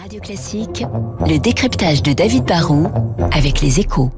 Radio Classique, le décryptage de David Barrault avec les échos.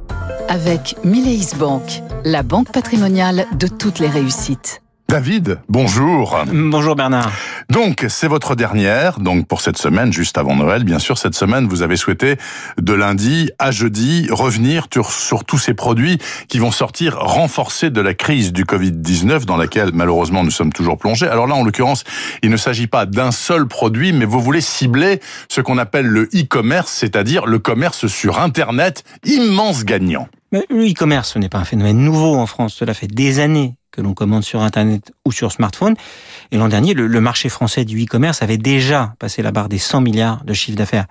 Avec Mileis Bank, la banque patrimoniale de toutes les réussites. David, bonjour. Bonjour Bernard. Donc, c'est votre dernière, donc pour cette semaine, juste avant Noël, bien sûr, cette semaine, vous avez souhaité, de lundi à jeudi, revenir sur, tous ces produits qui vont sortir renforcés de la crise du Covid-19 dans laquelle, malheureusement, nous sommes toujours plongés. Alors là, en l'occurrence, il ne s'agit pas d'un seul produit, mais vous voulez cibler ce qu'on appelle le e-commerce, c'est-à-dire le commerce sur Internet, immense gagnant. Mais le e-commerce, ce n'est pas un phénomène nouveau en France. Cela fait des années que l'on commande sur Internet ou sur smartphone. Et l'an dernier, le, marché français du e-commerce avait déjà passé la barre des 100 milliards de chiffre d'affaires.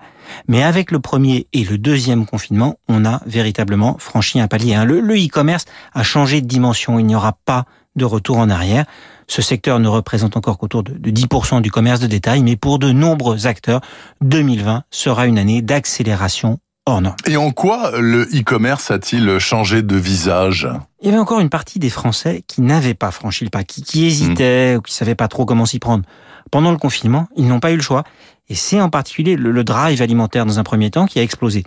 Mais avec le premier et le deuxième confinement, on a véritablement franchi un palier. Hein. Le e-commerce a changé de dimension. Il n'y aura pas de retour en arrière. Ce secteur ne représente encore qu'autour de 10% du commerce de détail, mais pour de nombreux acteurs, 2020 sera une année d'accélération norme. Et en quoi le e-commerce a-t-il changé de visage? Il y avait encore une partie des Français qui n'avaient pas franchi le pas, qui, qui hésitaient hmm. ou qui savaient pas trop comment s'y prendre. Pendant le confinement, ils n'ont pas eu le choix. Et c'est en particulier le, drive alimentaire dans un premier temps qui a explosé.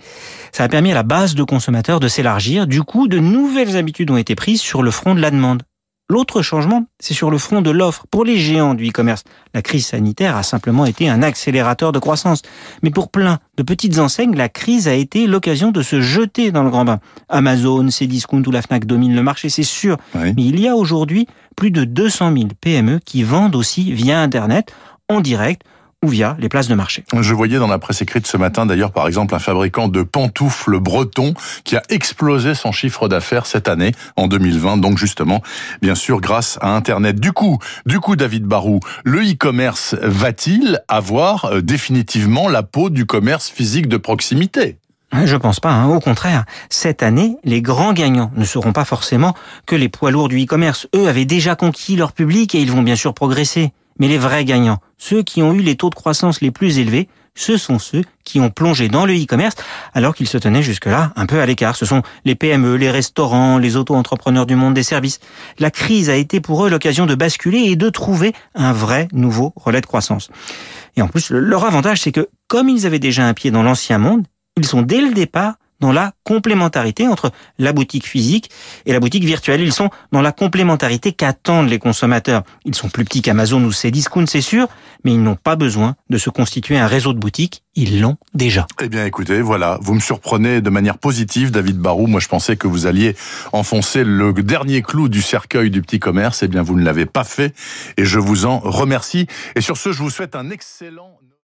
Ça a permis à la base de consommateurs de s'élargir. Du coup, de nouvelles habitudes ont été prises sur le front de la demande. L'autre changement, c'est sur le front de l'offre. Pour les géants du e-commerce, la crise sanitaire a simplement été un accélérateur de croissance. Mais pour plein de petites enseignes, la crise a été l'occasion de se jeter dans le grand bain. Amazon, Cdiscount ou la Fnac dominent le marché, c'est sûr. Mais il y a aujourd'hui plus de 200 000 PME qui vendent aussi via Internet, en direct, via les places de marché. Je voyais dans la presse écrite ce matin d'ailleurs par exemple un fabricant de pantoufles breton qui a explosé son chiffre d'affaires cette année en 2020 donc justement bien sûr grâce à internet. Du coup, du coup David Barou, le e-commerce va-t-il avoir euh, définitivement la peau du commerce physique de proximité? Je pense pas. Hein. Au contraire, cette année, les grands gagnants ne seront pas forcément que les poids lourds du e-commerce. Eux avaient déjà conquis leur public et ils vont bien sûr progresser. Mais les vrais gagnants, ceux qui ont eu les taux de croissance les plus élevés, ce sont ceux qui ont plongé dans le e-commerce alors qu'ils se tenaient jusque-là un peu à l'écart. Ce sont les PME, les restaurants, les auto-entrepreneurs du monde des services. La crise a été pour eux l'occasion de basculer et de trouver un vrai nouveau relais de croissance. Et en plus, leur avantage, c'est que comme ils avaient déjà un pied dans l'ancien monde, ils sont dès le départ dans la complémentarité entre la boutique physique et la boutique virtuelle. Ils sont dans la complémentarité qu'attendent les consommateurs. Ils sont plus petits qu'Amazon ou Cdiscount, c'est sûr, mais ils n'ont pas besoin de se constituer un réseau de boutiques. Ils l'ont déjà. Eh bien, écoutez, voilà, vous me surprenez de manière positive, David Barou. Moi, je pensais que vous alliez enfoncer le dernier clou du cercueil du petit commerce. Eh bien, vous ne l'avez pas fait et je vous en remercie. Et sur ce, je vous souhaite un excellent